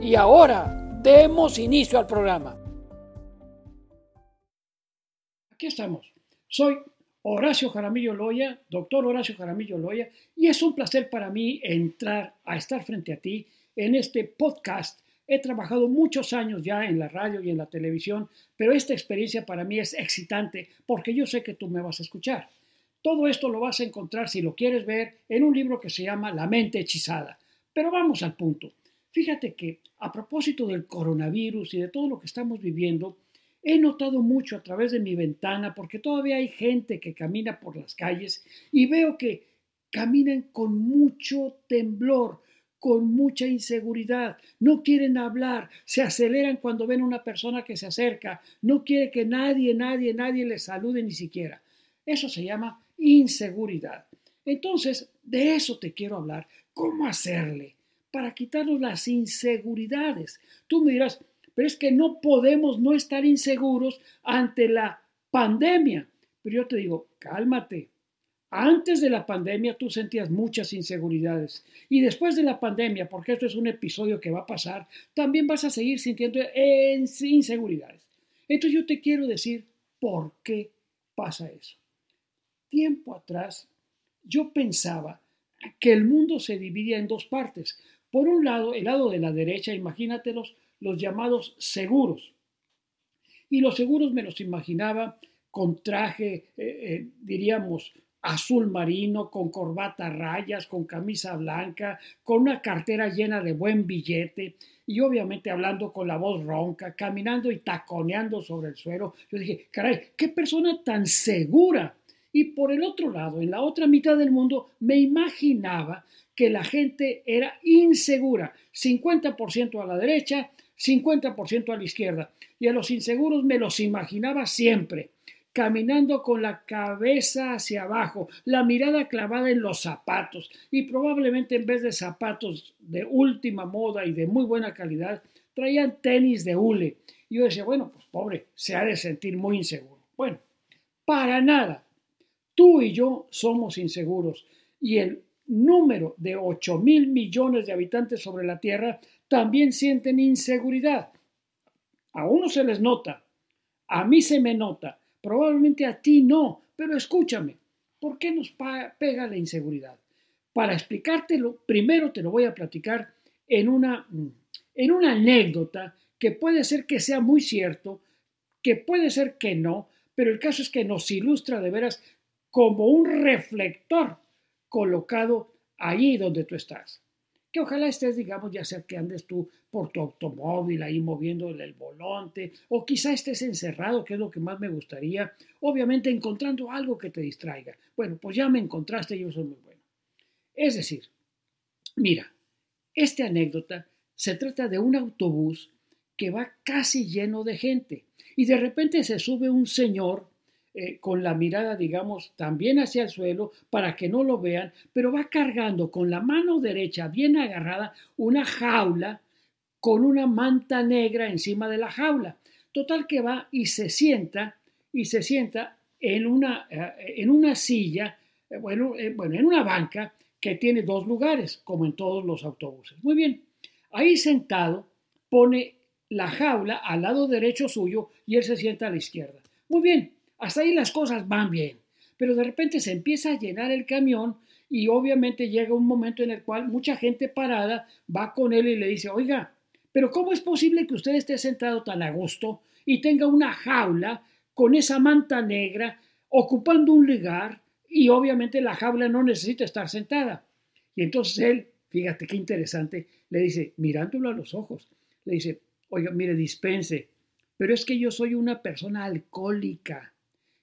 Y ahora demos inicio al programa. Aquí estamos. Soy Horacio Jaramillo Loya, doctor Horacio Jaramillo Loya, y es un placer para mí entrar a estar frente a ti en este podcast. He trabajado muchos años ya en la radio y en la televisión, pero esta experiencia para mí es excitante porque yo sé que tú me vas a escuchar. Todo esto lo vas a encontrar, si lo quieres ver, en un libro que se llama La mente hechizada. Pero vamos al punto. Fíjate que a propósito del coronavirus y de todo lo que estamos viviendo, he notado mucho a través de mi ventana, porque todavía hay gente que camina por las calles y veo que caminan con mucho temblor, con mucha inseguridad, no quieren hablar, se aceleran cuando ven a una persona que se acerca, no quiere que nadie, nadie, nadie les salude ni siquiera. Eso se llama inseguridad. Entonces, de eso te quiero hablar. ¿Cómo hacerle? Para quitarnos las inseguridades. Tú me dirás, pero es que no podemos no estar inseguros ante la pandemia. Pero yo te digo, cálmate. Antes de la pandemia tú sentías muchas inseguridades y después de la pandemia, porque esto es un episodio que va a pasar, también vas a seguir sintiendo inseguridades. Entonces yo te quiero decir por qué pasa eso. Tiempo atrás yo pensaba que el mundo se dividía en dos partes. Por un lado, el lado de la derecha, imagínatelos, los llamados seguros. Y los seguros me los imaginaba con traje, eh, eh, diríamos, azul marino, con corbata rayas, con camisa blanca, con una cartera llena de buen billete y obviamente hablando con la voz ronca, caminando y taconeando sobre el suelo. Yo dije, caray, qué persona tan segura. Y por el otro lado, en la otra mitad del mundo, me imaginaba que la gente era insegura, 50% a la derecha, 50% a la izquierda. Y a los inseguros me los imaginaba siempre, caminando con la cabeza hacia abajo, la mirada clavada en los zapatos y probablemente en vez de zapatos de última moda y de muy buena calidad, traían tenis de hule. Y yo decía, bueno, pues pobre, se ha de sentir muy inseguro. Bueno, para nada. Tú y yo somos inseguros y el número de 8 mil millones de habitantes sobre la Tierra también sienten inseguridad. A uno se les nota, a mí se me nota, probablemente a ti no, pero escúchame, ¿por qué nos pega la inseguridad? Para explicártelo, primero te lo voy a platicar en una, en una anécdota que puede ser que sea muy cierto, que puede ser que no, pero el caso es que nos ilustra de veras como un reflector colocado ahí donde tú estás. Que ojalá estés, digamos, ya sea que andes tú por tu automóvil ahí moviendo el volante, o quizá estés encerrado, que es lo que más me gustaría, obviamente encontrando algo que te distraiga. Bueno, pues ya me encontraste y yo soy muy bueno. Es decir, mira, esta anécdota se trata de un autobús que va casi lleno de gente y de repente se sube un señor eh, con la mirada, digamos, también hacia el suelo para que no lo vean, pero va cargando con la mano derecha bien agarrada una jaula con una manta negra encima de la jaula. Total que va y se sienta y se sienta en una, eh, en una silla, eh, bueno, bueno, en una banca que tiene dos lugares, como en todos los autobuses. Muy bien, ahí sentado pone la jaula al lado derecho suyo y él se sienta a la izquierda. Muy bien, hasta ahí las cosas van bien, pero de repente se empieza a llenar el camión y obviamente llega un momento en el cual mucha gente parada va con él y le dice, oiga, Pero ¿cómo es posible que usted esté sentado tan a gusto y tenga una jaula con esa manta negra ocupando un lugar y obviamente la jaula no necesita estar sentada? Y entonces él, fíjate qué interesante, le dice, mirándolo a los ojos, le dice, oiga, mire, dispense, pero es que yo soy una persona alcohólica.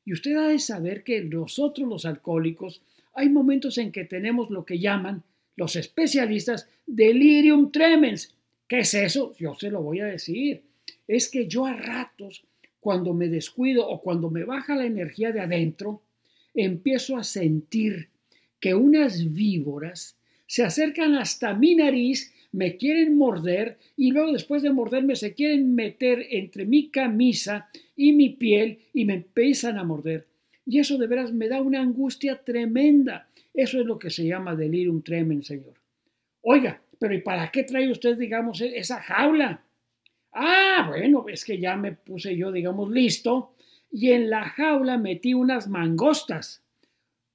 Y usted ha de saber que nosotros los alcohólicos hay momentos en que tenemos lo que llaman los especialistas delirium tremens. ¿Qué es eso? Yo se lo voy a decir. Es que yo a ratos, cuando me descuido o cuando me baja la energía de adentro, empiezo a sentir que unas víboras se acercan hasta mi nariz, me quieren morder y luego después de morderme se quieren meter entre mi camisa y mi piel y me empiezan a morder. Y eso de veras me da una angustia tremenda. Eso es lo que se llama delirium tremens, Señor. Oiga, pero ¿y para qué trae usted, digamos, e-, esa jaula? Ah, bueno, es que ya me puse yo, digamos, listo y en la jaula metí unas mangostas.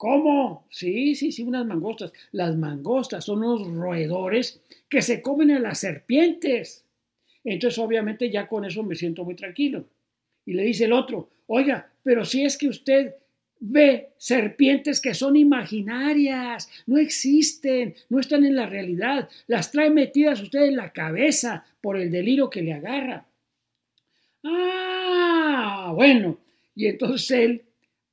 ¿Cómo? Sí, sí, sí, unas mangostas. Las mangostas son unos roedores que se comen a las serpientes. Entonces, obviamente, ya con eso me siento muy tranquilo. Y le dice el otro, oiga, pero si es que usted ve serpientes que son imaginarias, no existen, no están en la realidad, las trae metidas usted en la cabeza por el delirio que le agarra. Ah, bueno, y entonces él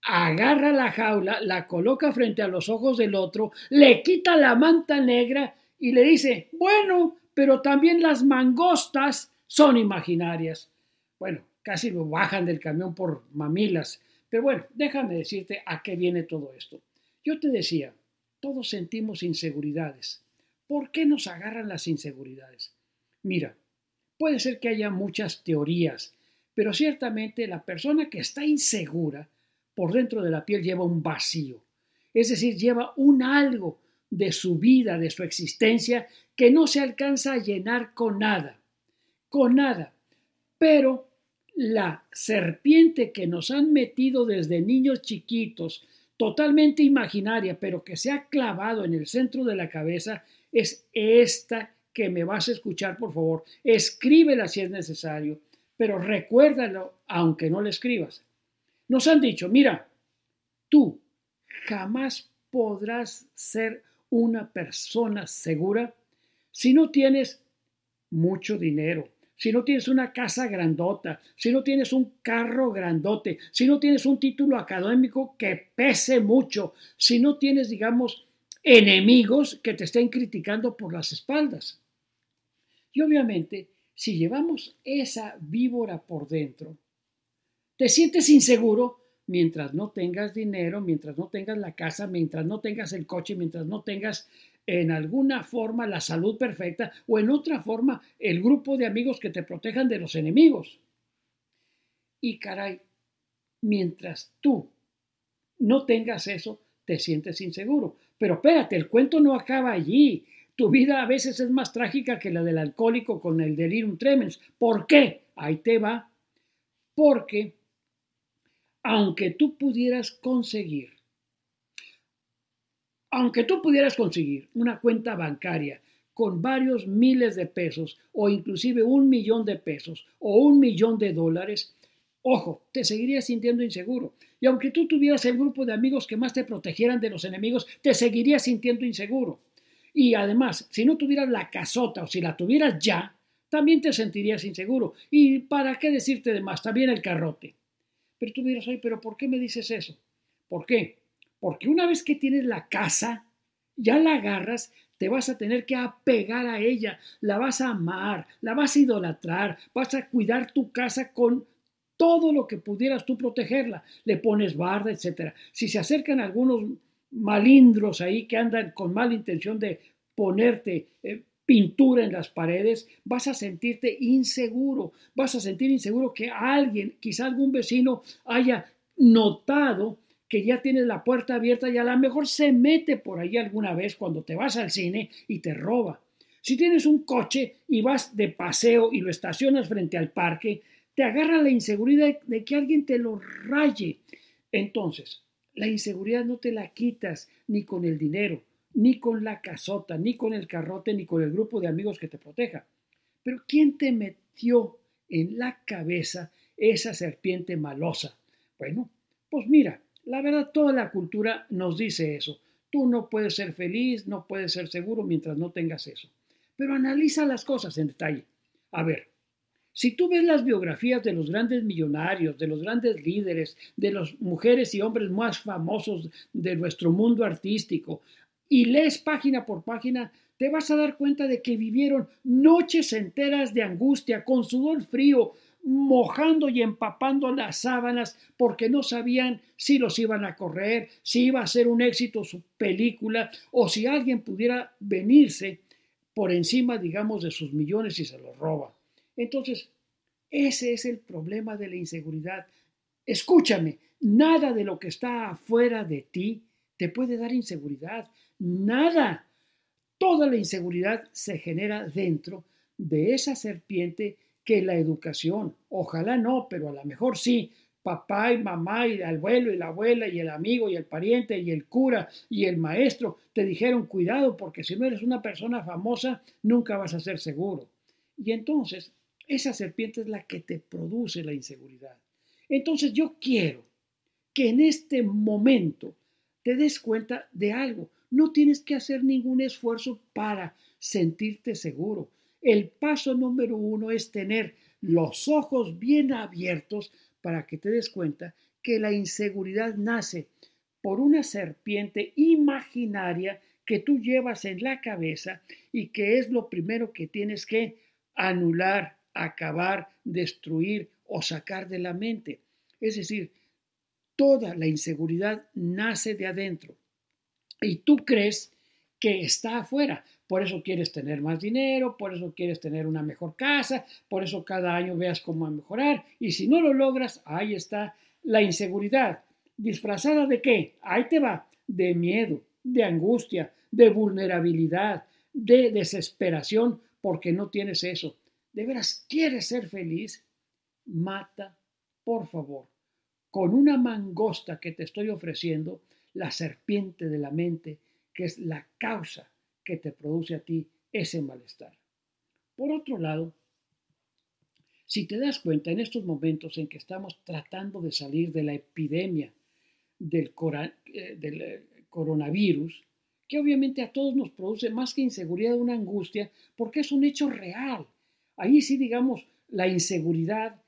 agarra la jaula, la coloca frente a los ojos del otro, le quita la manta negra y le dice, bueno, pero también las mangostas son imaginarias. Bueno, casi lo bajan del camión por mamilas. Pero bueno, déjame decirte a qué viene todo esto. Yo te decía, todos sentimos inseguridades. ¿Por qué nos agarran las inseguridades? Mira, puede ser que haya muchas teorías, pero ciertamente la persona que está insegura por dentro de la piel lleva un vacío, es decir, lleva un algo de su vida, de su existencia, que no se alcanza a llenar con nada, con nada. Pero la serpiente que nos han metido desde niños chiquitos, totalmente imaginaria, pero que se ha clavado en el centro de la cabeza, es esta que me vas a escuchar, por favor. Escríbela si es necesario, pero recuérdalo aunque no la escribas. Nos han dicho, mira, tú jamás podrás ser una persona segura si no tienes mucho dinero, si no tienes una casa grandota, si no tienes un carro grandote, si no tienes un título académico que pese mucho, si no tienes, digamos, enemigos que te estén criticando por las espaldas. Y obviamente, si llevamos esa víbora por dentro, te sientes inseguro mientras no tengas dinero, mientras no tengas la casa, mientras no tengas el coche, mientras no tengas en alguna forma la salud perfecta o en otra forma el grupo de amigos que te protejan de los enemigos. Y caray, mientras tú no tengas eso, te sientes inseguro. Pero espérate, el cuento no acaba allí. Tu vida a veces es más trágica que la del alcohólico con el delirium tremens. ¿Por qué? Ahí te va. Porque aunque tú pudieras conseguir, aunque tú pudieras conseguir una cuenta bancaria con varios miles de pesos o inclusive un millón de pesos o un millón de dólares, ojo, te seguirías sintiendo inseguro. Y aunque tú tuvieras el grupo de amigos que más te protegieran de los enemigos, te seguirías sintiendo inseguro. Y además, si no tuvieras la casota o si la tuvieras ya, también te sentirías inseguro. ¿Y para qué decirte de más? También el carrote. Pero tú dirás, oye, pero ¿por qué me dices eso? ¿Por qué? Porque una vez que tienes la casa, ya la agarras, te vas a tener que apegar a ella, la vas a amar, la vas a idolatrar, vas a cuidar tu casa con todo lo que pudieras tú protegerla. Le pones barda, etc. Si se acercan algunos malindros ahí que andan con mala intención de ponerte eh, pintura en las paredes, vas a sentirte inseguro, vas a sentir inseguro que alguien, quizá algún vecino haya notado que ya tienes la puerta abierta y a lo mejor se mete por ahí alguna vez cuando te vas al cine y te roba. Si tienes un coche y vas de paseo y lo estacionas frente al parque, te agarra la inseguridad de que alguien te lo raye. Entonces, la inseguridad no te la quitas ni con el dinero, ni con la casota, ni con el carrote, ni con el grupo de amigos que te proteja. Pero ¿quién te metió en la cabeza esa serpiente malosa? Bueno, pues mira, la verdad toda la cultura nos dice eso. Tú no puedes ser feliz, no puedes ser seguro mientras no tengas eso. Pero analiza las cosas en detalle. A ver, si tú ves las biografías de los grandes millonarios, de los grandes líderes, de las mujeres y hombres más famosos de nuestro mundo artístico, y lees página por página, te vas a dar cuenta de que vivieron noches enteras de angustia, con sudor frío, mojando y empapando las sábanas porque no sabían si los iban a correr, si iba a ser un éxito su película o si alguien pudiera venirse por encima, digamos, de sus millones y se los roba. Entonces, ese es el problema de la inseguridad. Escúchame, nada de lo que está afuera de ti te puede dar inseguridad. Nada. Toda la inseguridad se genera dentro de esa serpiente que la educación, ojalá no, pero a lo mejor sí, papá y mamá y el abuelo y la abuela y el amigo y el pariente y el cura y el maestro te dijeron cuidado porque si no eres una persona famosa nunca vas a ser seguro. Y entonces esa serpiente es la que te produce la inseguridad. Entonces yo quiero que en este momento te des cuenta de algo. No tienes que hacer ningún esfuerzo para sentirte seguro. El paso número uno es tener los ojos bien abiertos para que te des cuenta que la inseguridad nace por una serpiente imaginaria que tú llevas en la cabeza y que es lo primero que tienes que anular, acabar, destruir o sacar de la mente. Es decir, toda la inseguridad nace de adentro y tú crees que está afuera. Por eso quieres tener más dinero, por eso quieres tener una mejor casa, por eso cada año veas cómo mejorar. Y si no lo logras, ahí está la inseguridad. ¿Disfrazada de qué? Ahí te va. De miedo, de angustia, de vulnerabilidad, de desesperación, porque no tienes eso. ¿De veras quieres ser feliz? Mata, por favor, con una mangosta que te estoy ofreciendo, la serpiente de la mente, que es la causa que te produce a ti ese malestar. Por otro lado, si te das cuenta en estos momentos en que estamos tratando de salir de la epidemia del, eh, eh, coronavirus, que obviamente a todos nos produce más que inseguridad, una angustia, porque es un hecho real. Ahí sí, digamos, la inseguridad,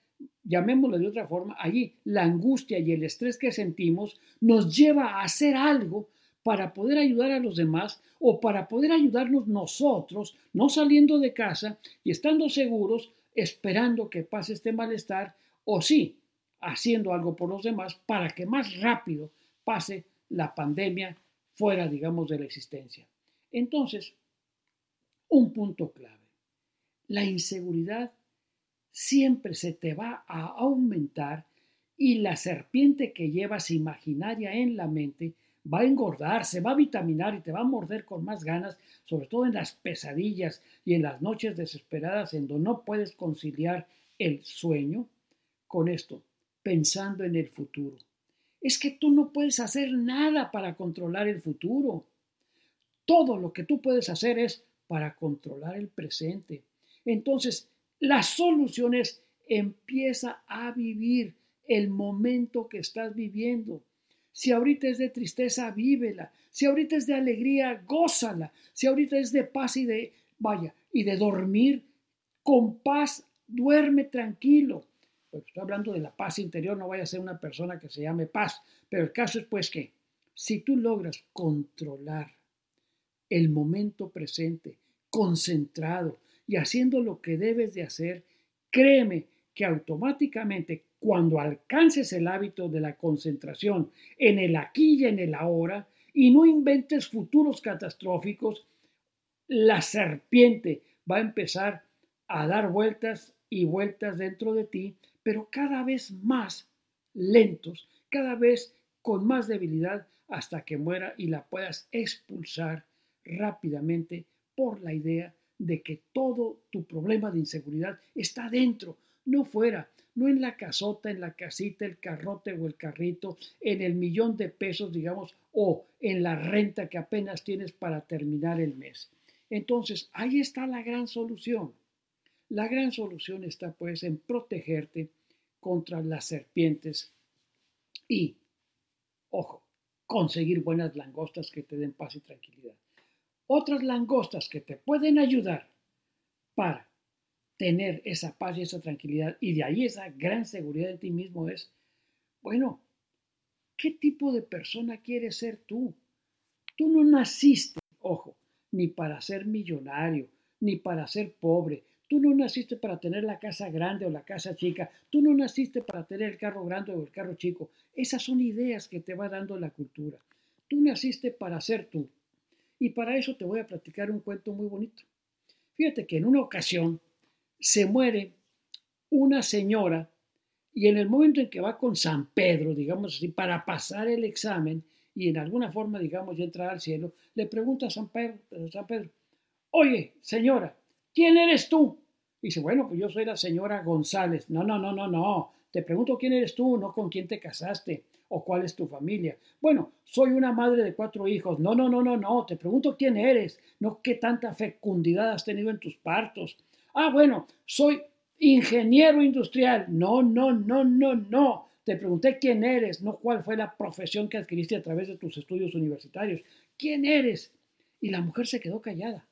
llamémoslo de otra forma, allí la angustia y el estrés que sentimos nos lleva a hacer algo para poder ayudar a los demás o para poder ayudarnos nosotros, no saliendo de casa y estando seguros, esperando que pase este malestar, o sí, haciendo algo por los demás para que más rápido pase la pandemia fuera, digamos, de la existencia. Entonces, un punto clave. La inseguridad siempre se te va a aumentar y la serpiente que llevas imaginaria en la mente va a engordar, se va a vitaminar y te va a morder con más ganas, sobre todo en las pesadillas y en las noches desesperadas en donde no puedes conciliar el sueño con esto, pensando en el futuro. Es que tú no puedes hacer nada para controlar el futuro. Todo lo que tú puedes hacer es para controlar el presente. Entonces, la solución es empieza a vivir el momento que estás viviendo. Si ahorita es de tristeza, vívela. Si ahorita es de alegría, gózala. Si ahorita es de paz y de, vaya, y de dormir con paz, duerme tranquilo. Pues estoy hablando de la paz interior, no vaya a ser una persona que se llame paz. Pero el caso es pues que si tú logras controlar el momento presente, concentrado y haciendo lo que debes de hacer, créeme que automáticamente cuando alcances el hábito de la concentración en el aquí y en el ahora y no inventes futuros catastróficos, la serpiente va a empezar a dar vueltas y vueltas dentro de ti, pero cada vez más lentos, cada vez con más debilidad hasta que muera y la puedas expulsar rápidamente por la idea de que todo tu problema de inseguridad está dentro, no fuera no en la casota, en la casita, el carrote o el carrito, en el millón de pesos, digamos, o en la renta que apenas tienes para terminar el mes. Entonces, ahí está la gran solución. La gran solución está pues en protegerte contra las serpientes y, ojo, conseguir buenas langostas que te den paz y tranquilidad. Otras langostas que te pueden ayudar para tener esa paz y esa tranquilidad y de ahí esa gran seguridad en ti mismo es, bueno, ¿qué tipo de persona quieres ser tú? Tú no naciste, ojo, ni para ser millonario, ni para ser pobre. Tú no naciste para tener la casa grande o la casa chica. Tú no naciste para tener el carro grande o el carro chico. Esas son ideas que te va dando la cultura. Tú naciste para ser tú. Y para eso te voy a platicar un cuento muy bonito. Fíjate que en una ocasión se muere una señora y en el momento en que va con San Pedro, digamos así, para pasar el examen y en alguna forma, digamos, ya entrar al cielo, le pregunta a San Pedro, San Pedro, oye, señora, ¿quién eres tú? Y dice, bueno, pues yo soy la señora González. No, no, no, no, no. Te pregunto quién eres tú, no con quién te casaste o cuál es tu familia. Bueno, soy una madre de cuatro hijos. No, no, no, no, no. Te pregunto quién eres, no qué tanta fecundidad has tenido en tus partos. Ah, bueno, soy ingeniero industrial. No, no, no, no, no. Te pregunté quién eres, no cuál fue la profesión que adquiriste a través de tus estudios universitarios. ¿Quién eres? Y la mujer se quedó callada.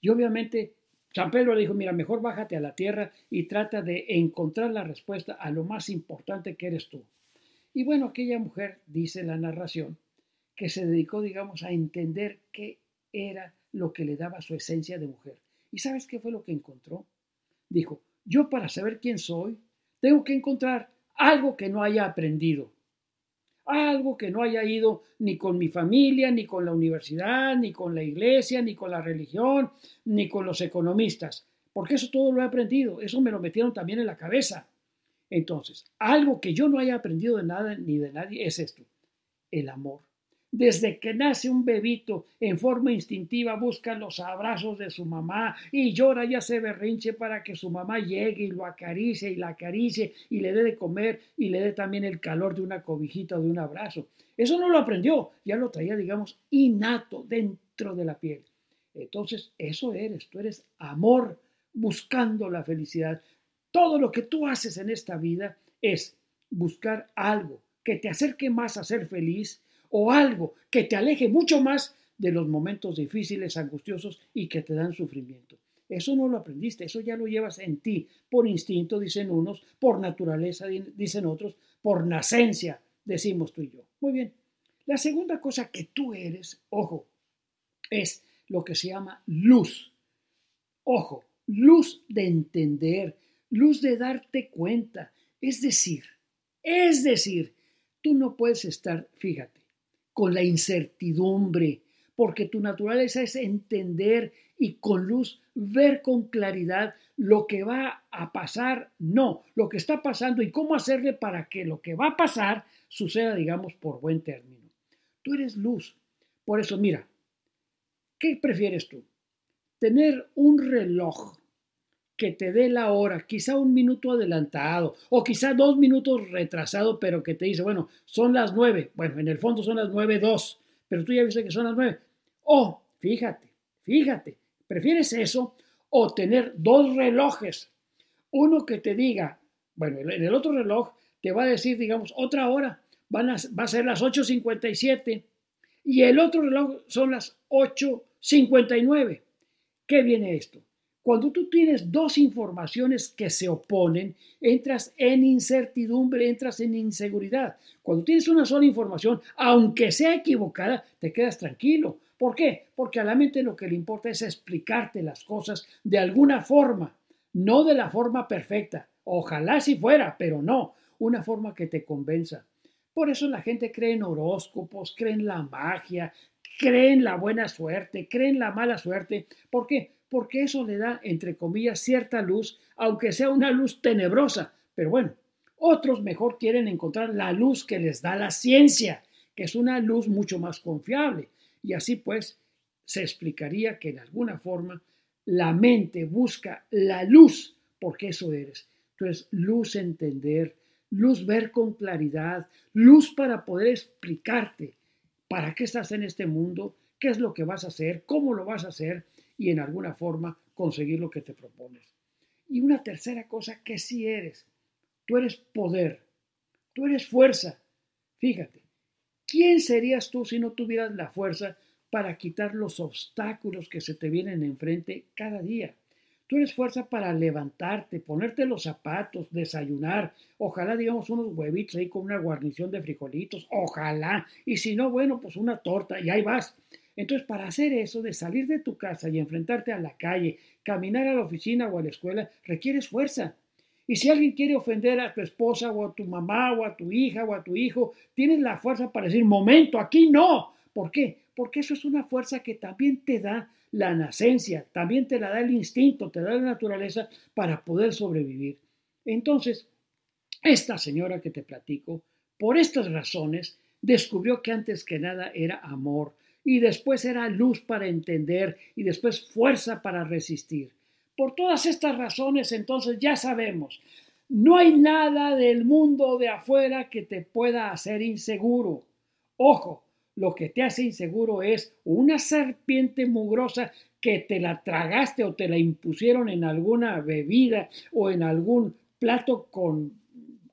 Y obviamente San le dijo, mira, mejor bájate a la tierra y trata de encontrar la respuesta a lo más importante que eres tú. Y bueno, aquella mujer, dice la narración, que se dedicó, digamos, a entender qué era lo que le daba su esencia de mujer. ¿Y sabes qué fue lo que encontró? Dijo, yo para saber quién soy, tengo que encontrar algo que no haya aprendido, algo que no haya ido ni con mi familia, ni con la universidad, ni con la iglesia, ni con la religión, ni con los economistas, porque eso todo lo he aprendido, eso me lo metieron también en la cabeza. Entonces, algo que yo no haya aprendido de nada ni de nadie es esto, el amor. Desde que nace un bebito, en forma instintiva busca los abrazos de su mamá y llora y hace berrinche para que su mamá llegue y lo acaricie y la acaricie y le dé de comer y le dé también el calor de una cobijita o de un abrazo. Eso no lo aprendió, ya lo traía, digamos, innato dentro de la piel. Entonces, eso eres, tú eres amor buscando la felicidad. Todo lo que tú haces en esta vida es buscar algo que te acerque más a ser feliz, o algo que te aleje mucho más de los momentos difíciles, angustiosos y que te dan sufrimiento. Eso no lo aprendiste, eso ya lo llevas en ti, por instinto, dicen unos, por naturaleza, dicen otros, por nacencia, decimos tú y yo. Muy bien. La segunda cosa que tú eres, ojo, es lo que se llama luz. Ojo, luz de entender, luz de darte cuenta. Es decir, es decir, tú no puedes estar, fíjate, con la incertidumbre, porque tu naturaleza es entender y con luz ver con claridad lo que va a pasar, no, lo que está pasando y cómo hacerle para que lo que va a pasar suceda, digamos, por buen término. Tú eres luz. Por eso, mira, ¿qué prefieres tú? Tener un reloj que te dé la hora, quizá un minuto adelantado o quizá dos minutos retrasado, pero que te dice, bueno, son las nueve. Bueno, en el fondo son las nueve dos, pero tú ya viste que son las nueve. O, fíjate, fíjate, ¿prefieres eso o tener dos relojes? Uno que te diga, bueno, en el otro reloj te va a decir, digamos, otra hora, van a, va a ser las 8.57 y el otro reloj son las 8.59. ¿Qué viene esto? Cuando tú tienes dos informaciones que se oponen, entras en incertidumbre, entras en inseguridad. Cuando tienes una sola información, aunque sea equivocada, te quedas tranquilo. ¿Por qué? Porque a la mente lo que le importa es explicarte las cosas de alguna forma, no de la forma perfecta. Ojalá si fuera, pero no, una forma que te convenza. Por eso la gente cree en horóscopos, cree en la magia, cree en la buena suerte, cree en la mala suerte. ¿Por qué? Porque eso le da, entre comillas, cierta luz, aunque sea una luz tenebrosa. Pero bueno, otros mejor quieren encontrar la luz que les da la ciencia, que es una luz mucho más confiable. Y así pues, se explicaría que de alguna forma la mente busca la luz, porque eso eres. Entonces, luz entender, luz ver con claridad, luz para poder explicarte para qué estás en este mundo, qué es lo que vas a hacer, cómo lo vas a hacer, y en alguna forma conseguir lo que te propones. Y una tercera cosa que sí eres. Tú eres poder. Tú eres fuerza. Fíjate, ¿quién serías tú si no tuvieras la fuerza para quitar los obstáculos que se te vienen enfrente cada día? Tú eres fuerza para levantarte, ponerte los zapatos, desayunar, ojalá digamos unos huevitos ahí con una guarnición de frijolitos, ojalá, y si no, bueno, pues una torta y ahí vas. Entonces, para hacer eso, de salir de tu casa y enfrentarte a la calle, caminar a la oficina o a la escuela, requieres fuerza. Y si alguien quiere ofender a tu esposa o a tu mamá o a tu hija o a tu hijo, tienes la fuerza para decir, momento, aquí no. ¿Por qué? Porque eso es una fuerza que también te da la nacencia, también te la da el instinto, te da la naturaleza para poder sobrevivir. Entonces, esta señora que te platico, por estas razones, descubrió que antes que nada era amor y después era luz para entender y después fuerza para resistir. Por todas estas razones, entonces ya sabemos, no hay nada del mundo de afuera que te pueda hacer inseguro. Ojo, lo que te hace inseguro es una serpiente mugrosa que te la tragaste o te la impusieron en alguna bebida o en algún plato con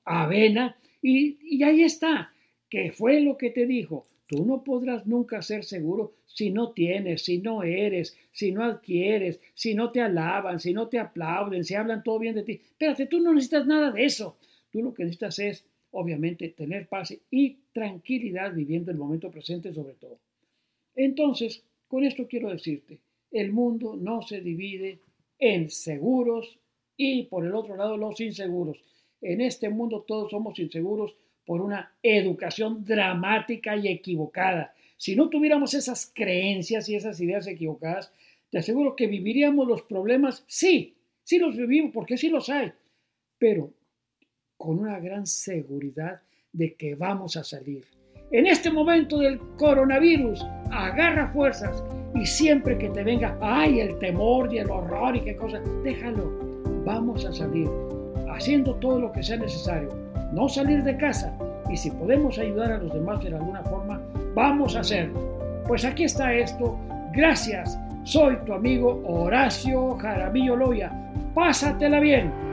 avena y, y ahí está, que fue lo que te dijo. Tú no podrás nunca ser seguro si no tienes, si no eres, si no adquieres, si no te alaban, si no te aplauden, si hablan todo bien de ti. Espérate, tú no necesitas nada de eso. Tú lo que necesitas es obviamente, tener paz y tranquilidad viviendo el momento presente sobre todo. Entonces, con esto quiero decirte, el mundo no se divide en seguros y por el otro lado los inseguros. En este mundo todos somos inseguros por una educación dramática y equivocada. Si no tuviéramos esas creencias y esas ideas equivocadas, te aseguro que viviríamos los problemas, sí, sí los vivimos, porque sí los hay, pero con una gran seguridad de que vamos a salir. En este momento del coronavirus, agarra fuerzas y siempre que te venga, ay, el temor y el horror y qué cosa, déjalo. Vamos a salir haciendo todo lo que sea necesario. No salir de casa y si podemos ayudar a los demás de alguna forma, vamos a hacerlo. Pues aquí está esto. Gracias. Soy tu amigo Horacio Jaramillo Loya. Pásatela bien.